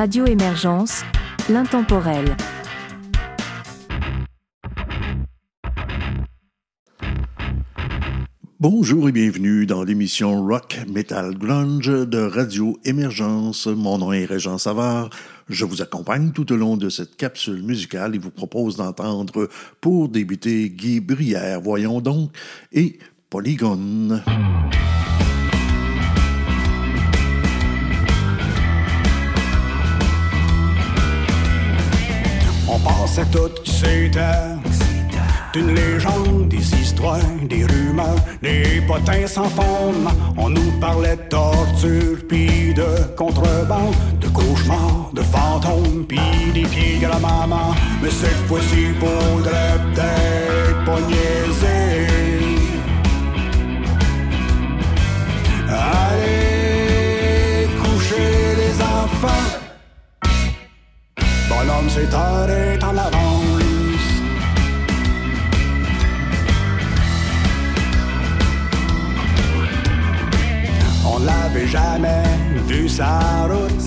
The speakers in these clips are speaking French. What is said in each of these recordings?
Radio Émergence, l'intemporel. Bonjour et bienvenue dans l'émission Rock Metal Grunge de Radio Émergence. Mon nom est Régent Savard. Je vous accompagne tout au long de cette capsule musicale et vous propose d'entendre pour débuter Guy Brière, voyons donc, et Polygone. On pensait tout qui c'était d'une légende, des histoires, des rumeurs, des potins sans fondement. On nous parlait de torture, puis de contrebande, de cauchemars, de fantômes, puis des pieds à la maman. Mais cette fois-ci, faudrait peut-être pas niaiser. Allez coucher les enfants. Bonhomme, c'est heure en avance. On l'avait jamais vu sa route.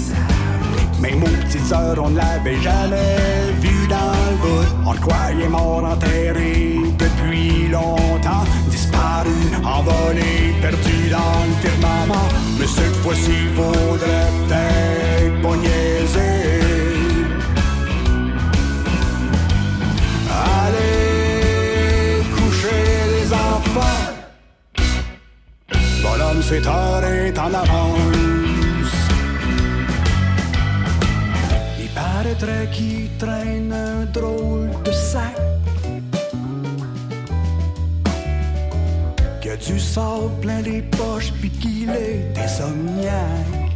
Même aux petites heures, on l'avait jamais vu dans le bout. On le croyait mort enterré depuis longtemps. Disparu, envolé, perdu dans le firmament. Mais cette fois-ci, faudrait peut-être. Il paraîtrait qu'il traîne un drôle de sac. Qu'il a du plein les poches puis qu'il est insomniaque.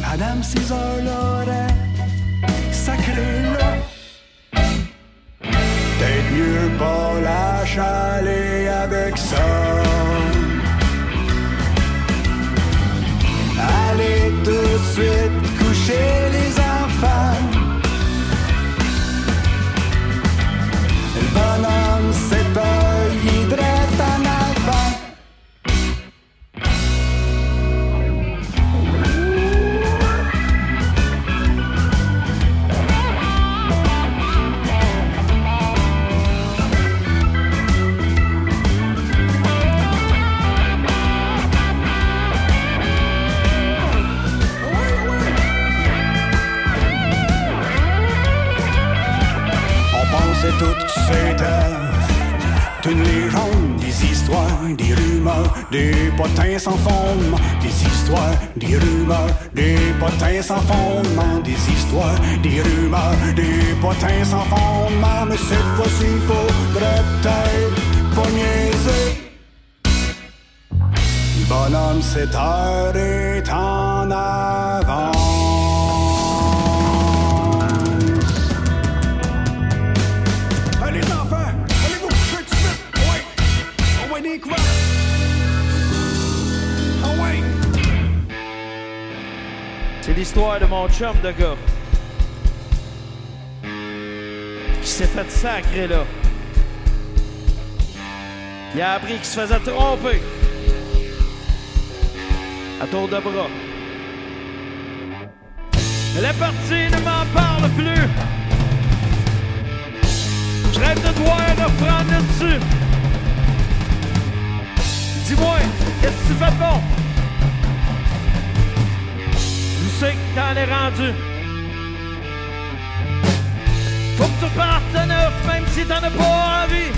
Madame César l'aurait sacré mieux pas la chaler avec ça. Allez tout de suite coucher potins sans fondement, des histoires, des rumeurs, des potins sans fondement, des histoires, des rumeurs, des potins sans fondement. Mais cette fois-ci, faudrait peut-être pas niaiser. Bonhomme, cette heure est en avance. L'histoire de mon chum de gars. Qui s'est fait sacrer là. Il a appris qu'il se faisait tromper. À tour de bras. Est partie, ne m'en parle plus. Je rêve de devoir reprendre le dessus. Dis-moi, qu'est-ce que tu fais de bon? C'est que t'en es rendu? Faut que tu repartes de neuf, même si t'en as pas envie.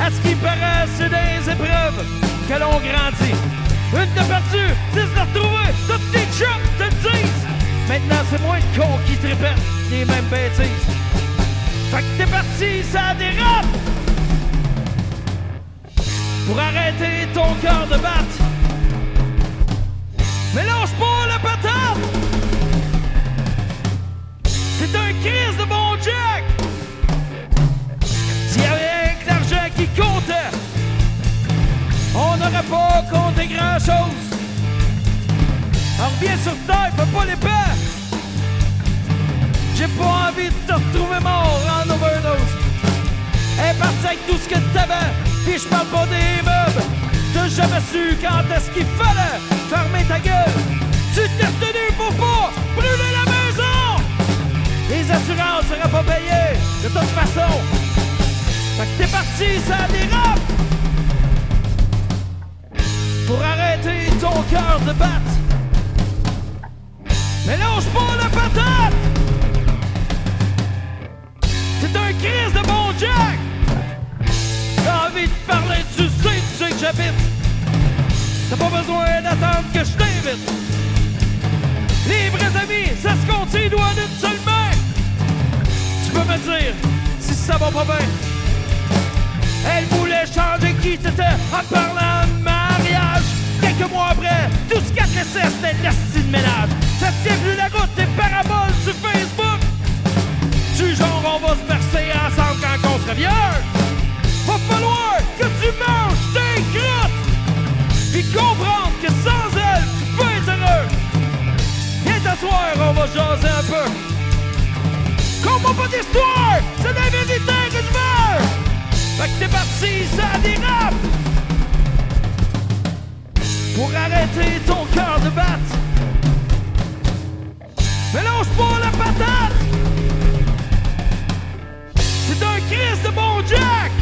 À ce qui paraît, c'est des épreuves que l'on grandit. Une de perdue, dix de retrouvée, toutes tes chums te le disent. Maintenant, c'est moins de cons qui te répètent les mêmes bêtises. Fait que t'es parti, ça dérape! Pour arrêter ton cœur de battre. Mais lâche pas la patate! T'es un crise de bon Jack! S'il y avait que l'argent qui comptait, on n'aurait pas compté grand-chose. On revient sur terre, fais pas les paix! J'ai pas envie de te retrouver mort en overdose. Elle est partie avec tout ce que t'avais, pis je parle pas des meubles. T'as jamais su quand est-ce qu'il fallait fermer ta gueule. Les assurances ne seraient pas payées, de toute façon. Fait que t'es parti, ça dérape! Pour arrêter ton cœur de battre. Mélange pas la patate! C'est un crise de bon Jack! T'as envie de parler, tu sais, tu sais que j'habite. T'as pas besoin d'attendre que je t'invite. Les vrais amis, ça se compte, doit être seulement dire si ça va pas bien. Elle voulait changer qui t'étais en parlant de mariage. Quelques mois après, tout ce qu'elle laissait, c'était l'estime de ménage. Ça tient plus la route des paraboles sur Facebook. Tu genre, on va se percer ensemble quand on se revient. Va falloir que tu manges tes crottes. Puis comprendre que sans elle, tu peux être heureux. Viens t'asseoir, on va jaser un peu. Comprends pas d'histoire, c'est la vérité que je veux. Fait que t'es parti, ça dérape. Pour arrêter ton cœur de battre. Mélange pas la patate. C'est un Christ de bon Jack.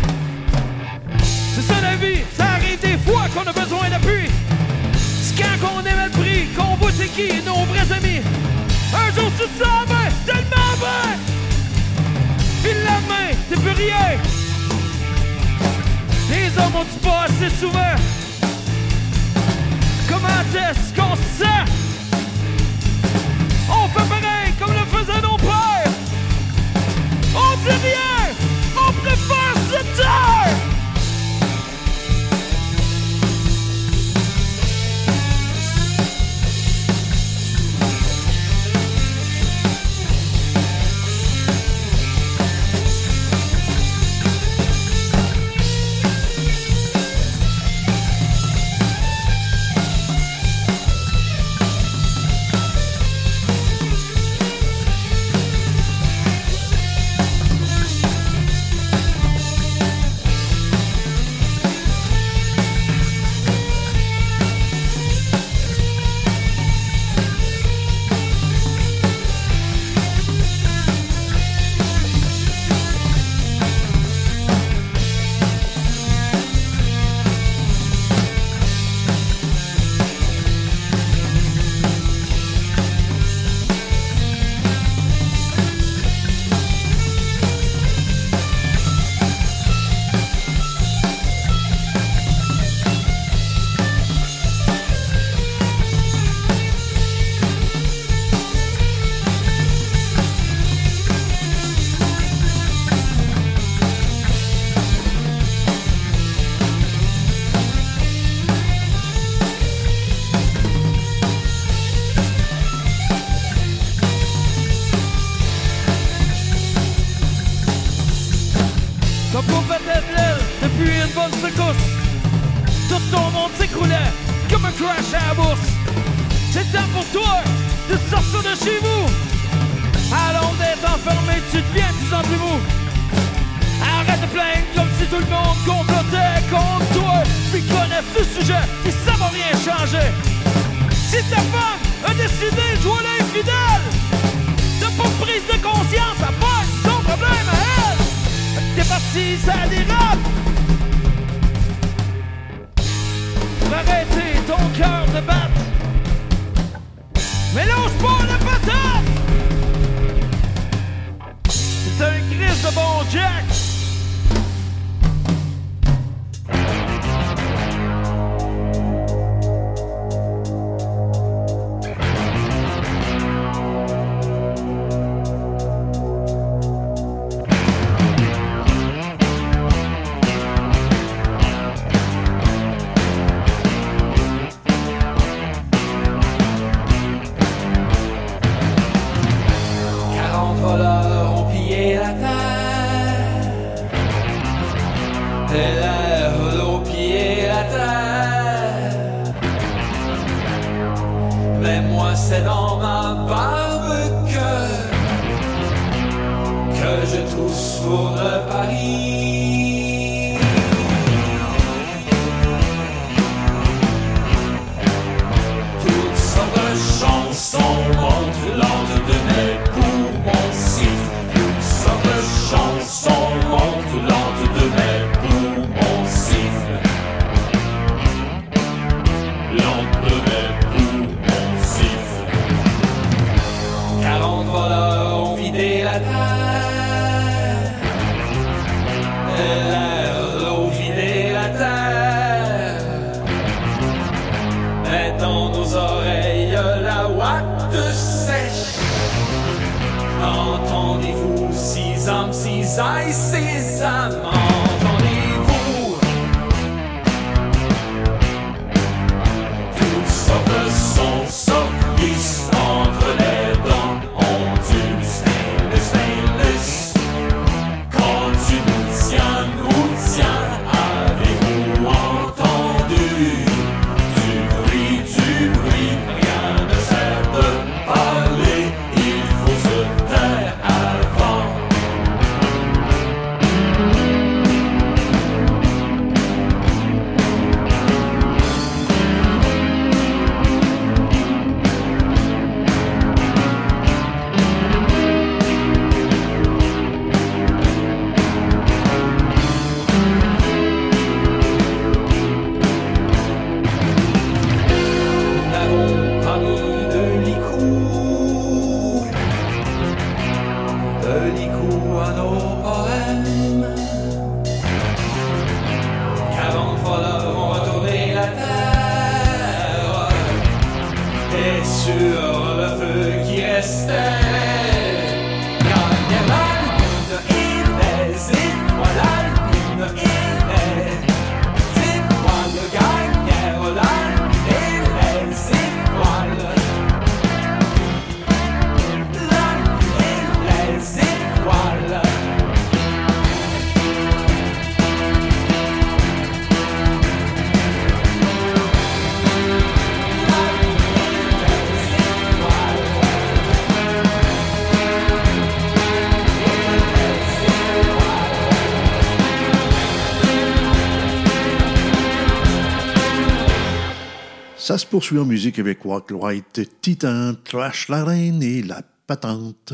C'est ça la vie, ça arrive des fois qu'on a besoin d'appui. C'est quand qu'on est mal pris, qu'on voit c'est qui nos vrais amis. Un jour tu te sens bien, tellement bien. Puis le lendemain, t'es plus rien. Les hommes ont dit pas assez souvent. Comment est-ce qu'on se? On fait pareil comme le faisaient nos pères. On dit rien, que T'es Seis, seis, see Zaman. Ça se poursuit en musique avec Walk White, Titan, Trash la Reine et La Patente.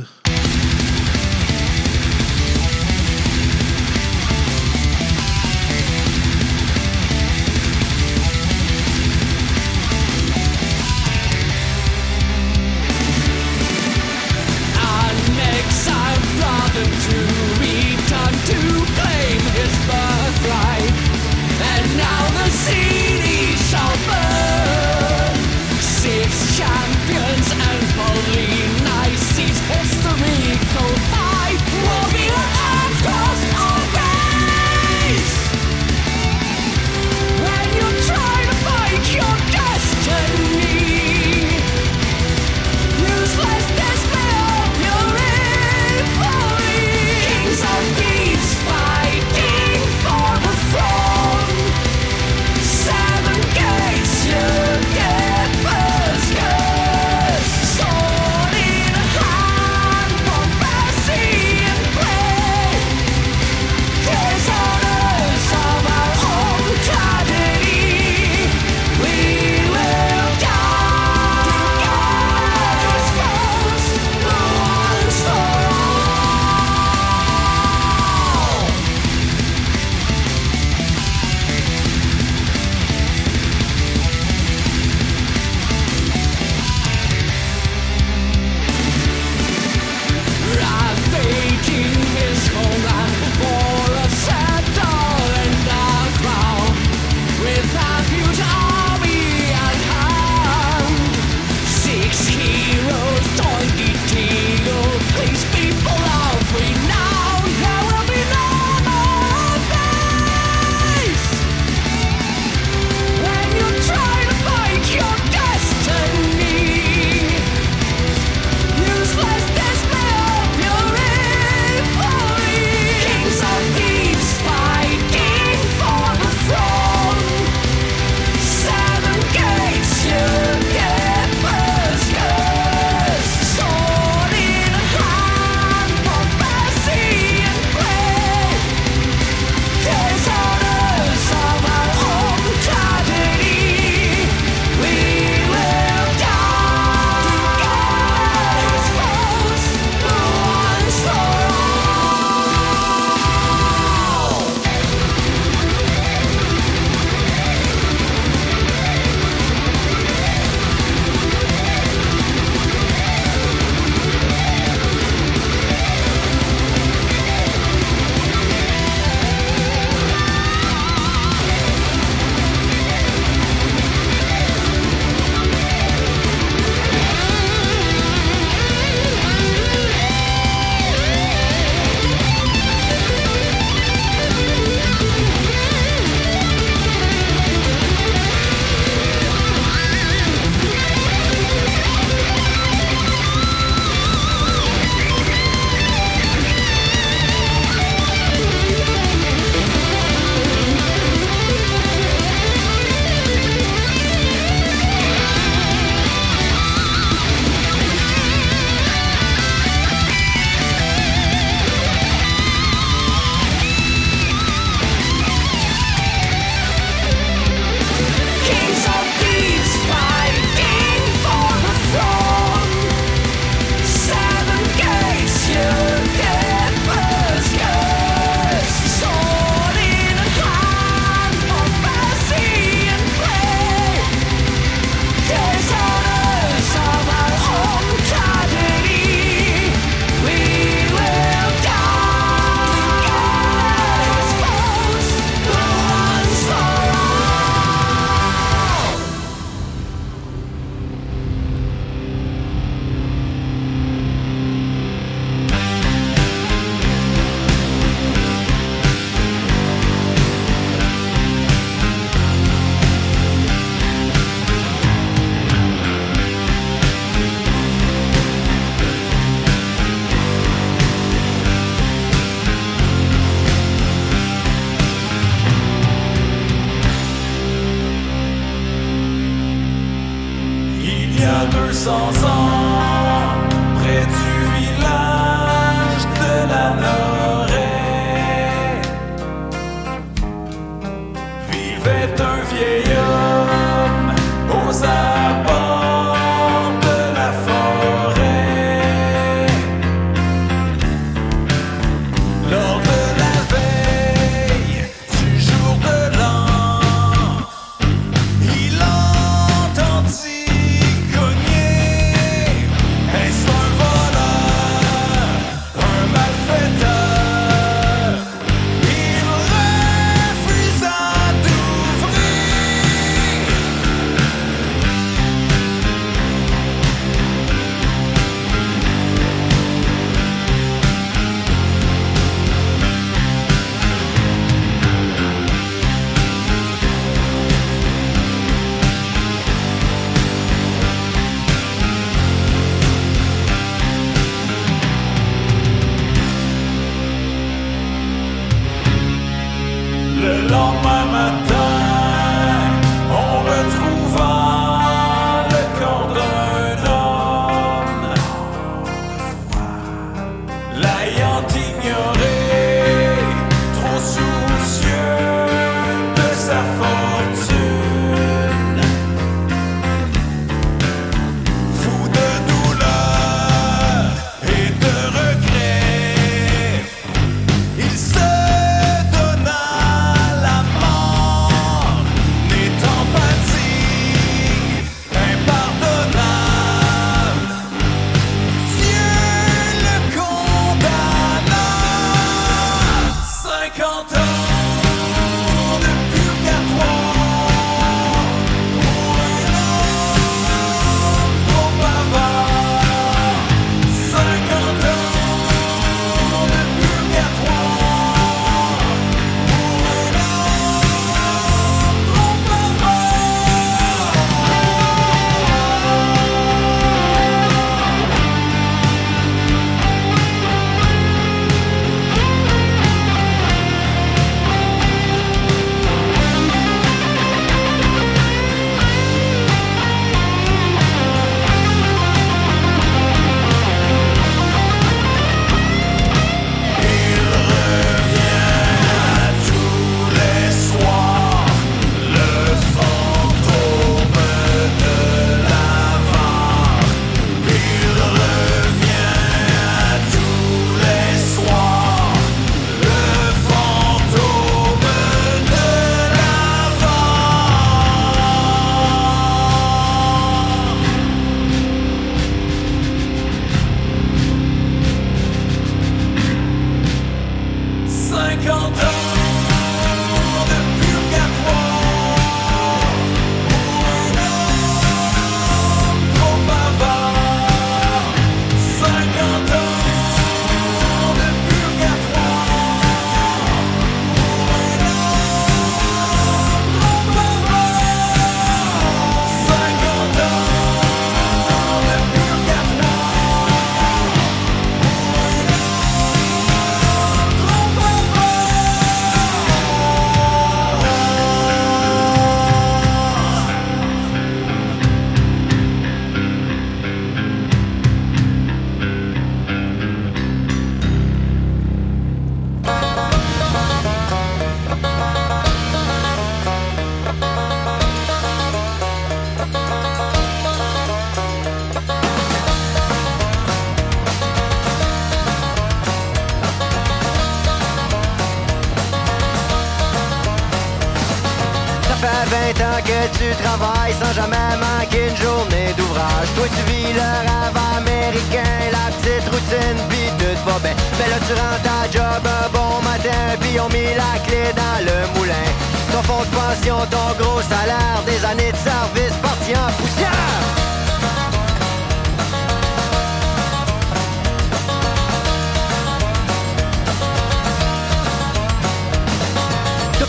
Fait 20 ans que tu travailles sans jamais manquer une journée d'ouvrage. Toi, tu vis le rêve américain, la petite routine, pis tout va bien. Mais là, tu rentres à job un bon matin, pis on mis la clé dans le moulin. Ton fonds de pension, ton gros salaire, des années de service partis en poussière.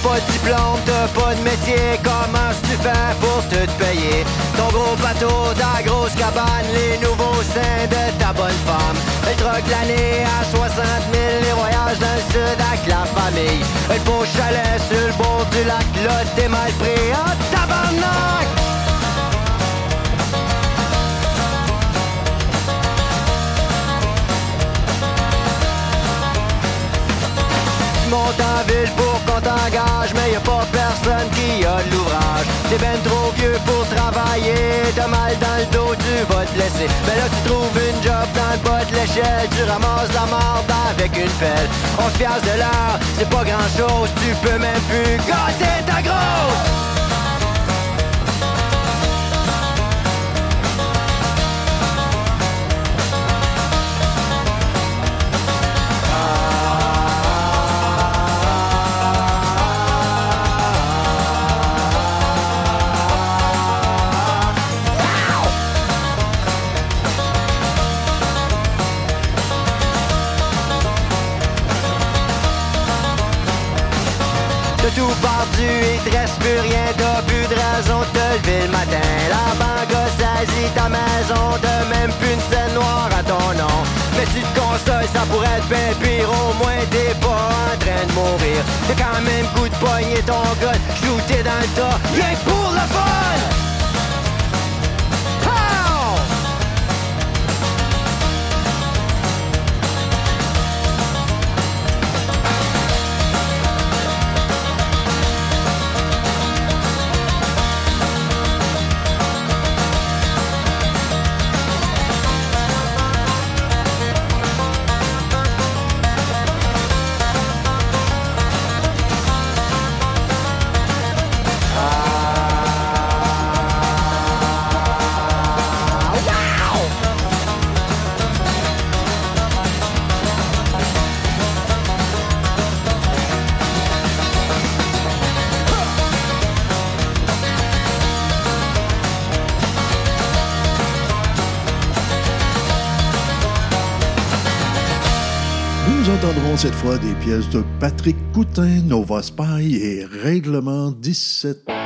Pas de diplôme, t'as pas de métier, comment tu fais pour te payer? Ton gros bateau, ta grosse cabane, les nouveaux seins de ta bonne femme. Elle troque l'année à 60 000, les voyages dans le sud avec la famille. Le beau chalet sur le bord du lac, là t'es mal pris. En tabarnak en ville pour qu'on t'engage, mais y a pas personne qui a de l'ouvrage. T'es ben trop vieux pour travailler, t'as mal dans le dos, tu vas te laisser. Mais là tu trouves une job dans le bas de l'échelle, tu ramasses la marde avec une pelle. On se de l'heure, c'est pas grand chose, tu peux même plus gâter ta grosse. Perdu, il te reste plus rien, t'as plus de raison de te lever le matin. La banque a saisi ta maison, t'as même plus une scène noire à ton nom. Mais tu te consoles, ça pourrait être bien pire, au moins t'es pas en train de mourir. T'as quand même goût de pogner ton gun, shooter dans le tas, rien que pour le fun! Cette fois des pièces de Patrick Coutin, Nova Spy et Règlement 17.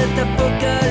that the book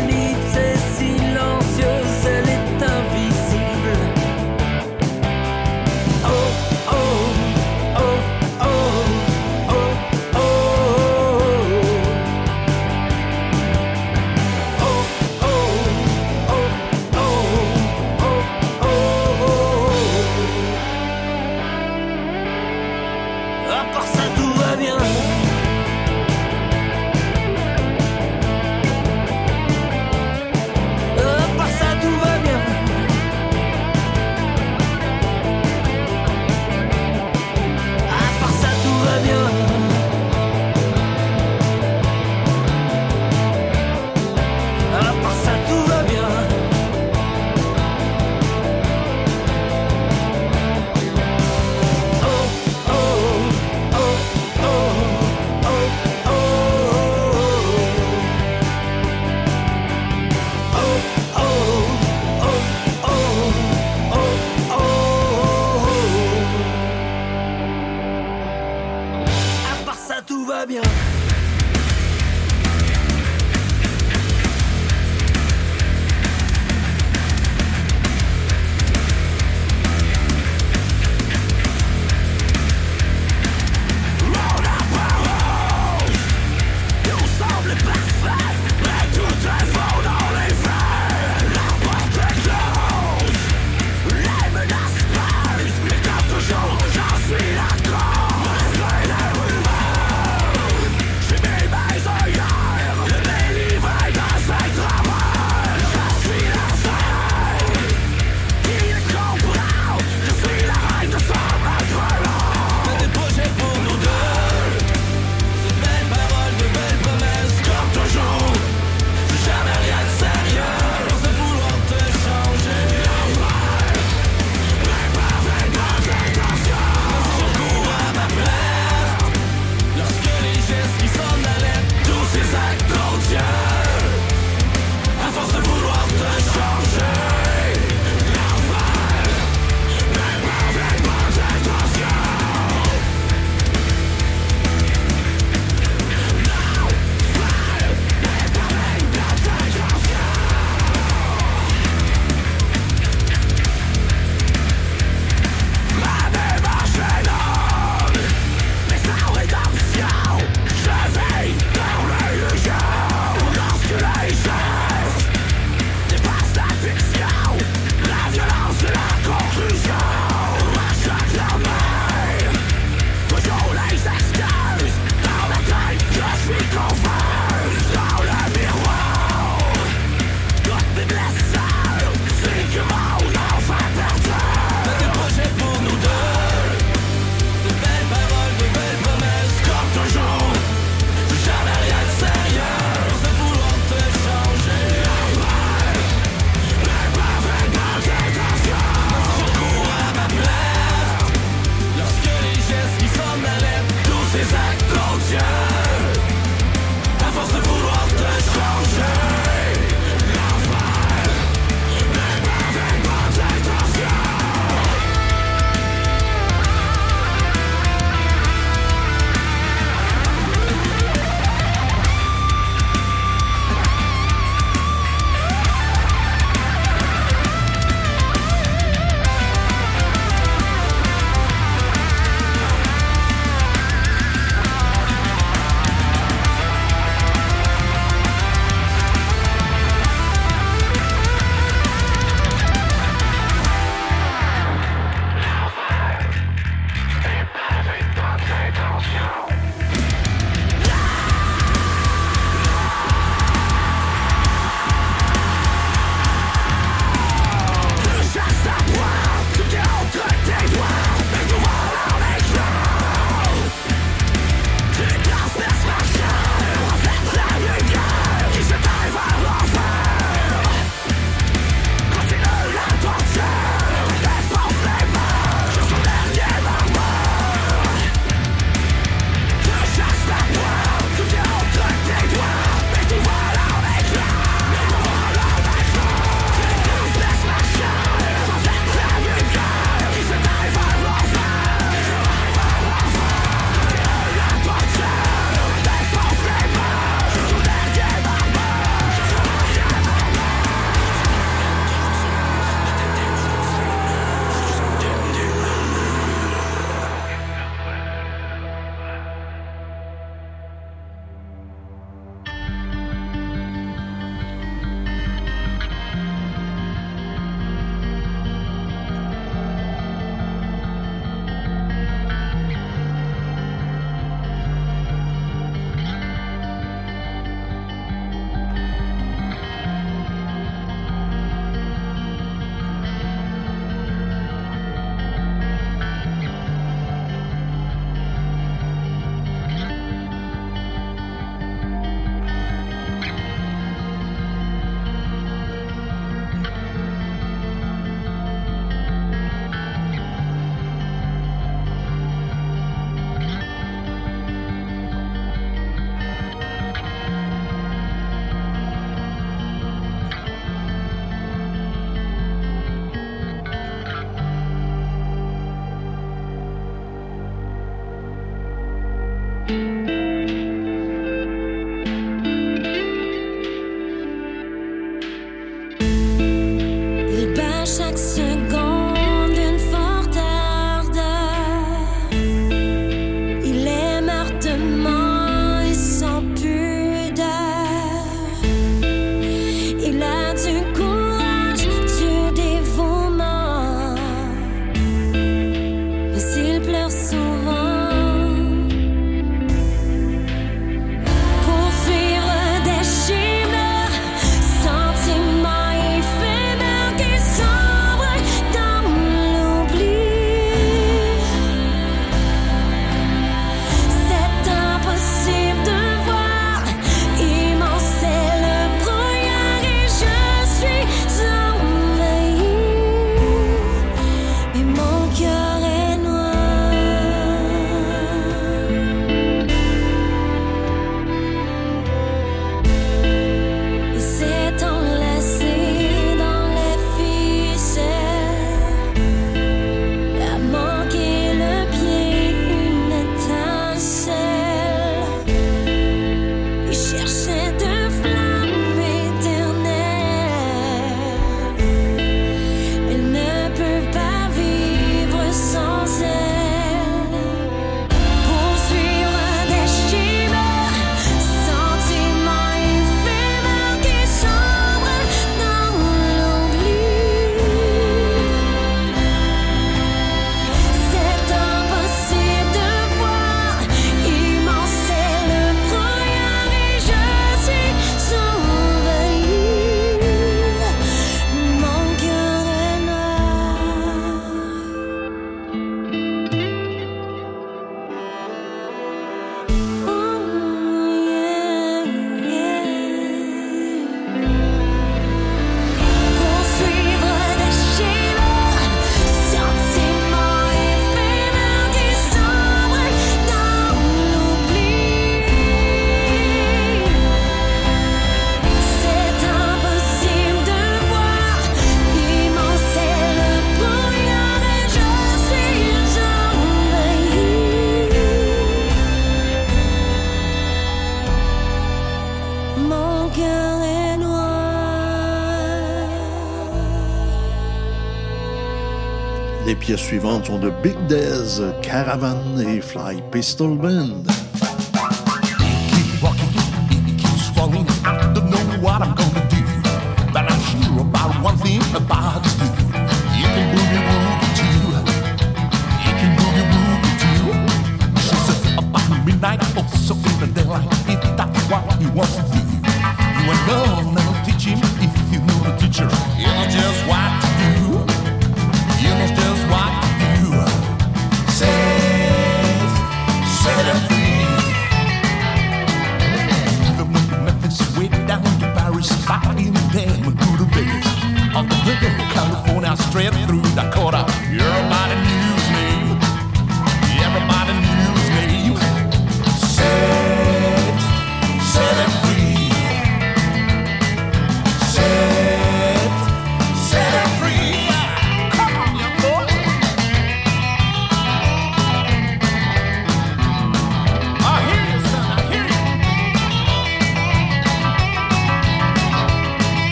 sont de Big Dez, Caravan et Fly Pistol Band.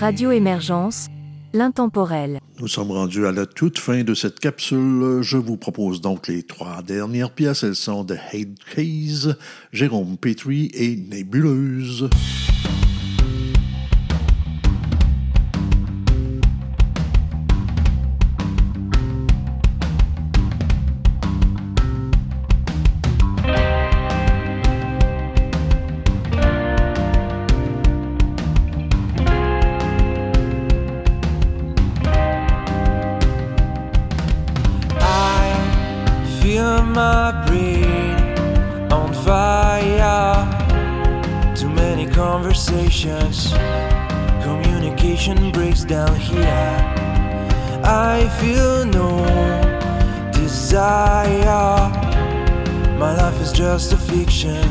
Radio Émergence, l'intemporel. Nous sommes rendus à la toute fin de cette capsule. Je vous propose donc les trois dernières pièces. Elles sont de Hate Keys, Jérôme Petrie et Nébuleuse. Communication breaks down here. I feel no desire. My life is just a fiction.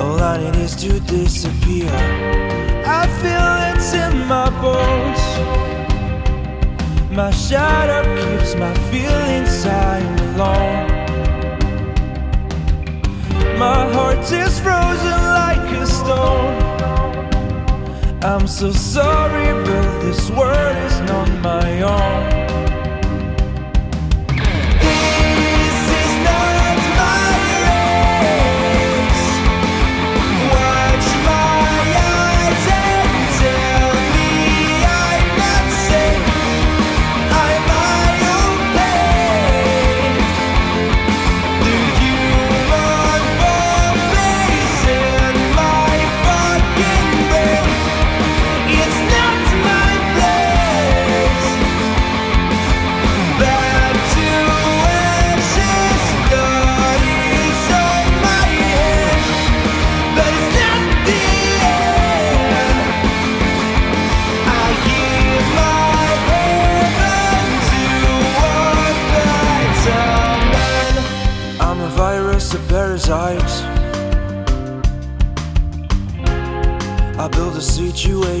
All I need is to disappear. I feel it's in my bones. My shadow keeps my feelings I'm alone. My heart is frozen like a stone. I'm so sorry, but this world is not my own.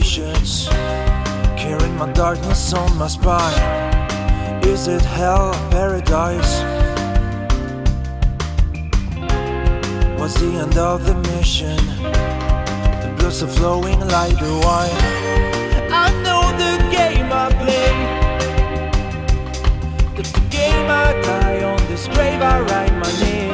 Situations, carrying my darkness on my spine. Is it hell or paradise? What's the end of the mission? The blood's are flowing like the wine. I know the game I play. It's the game I die on this grave. I write my name.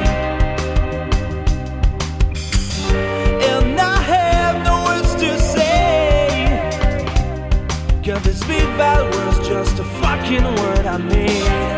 speed bad was just a fucking word I made.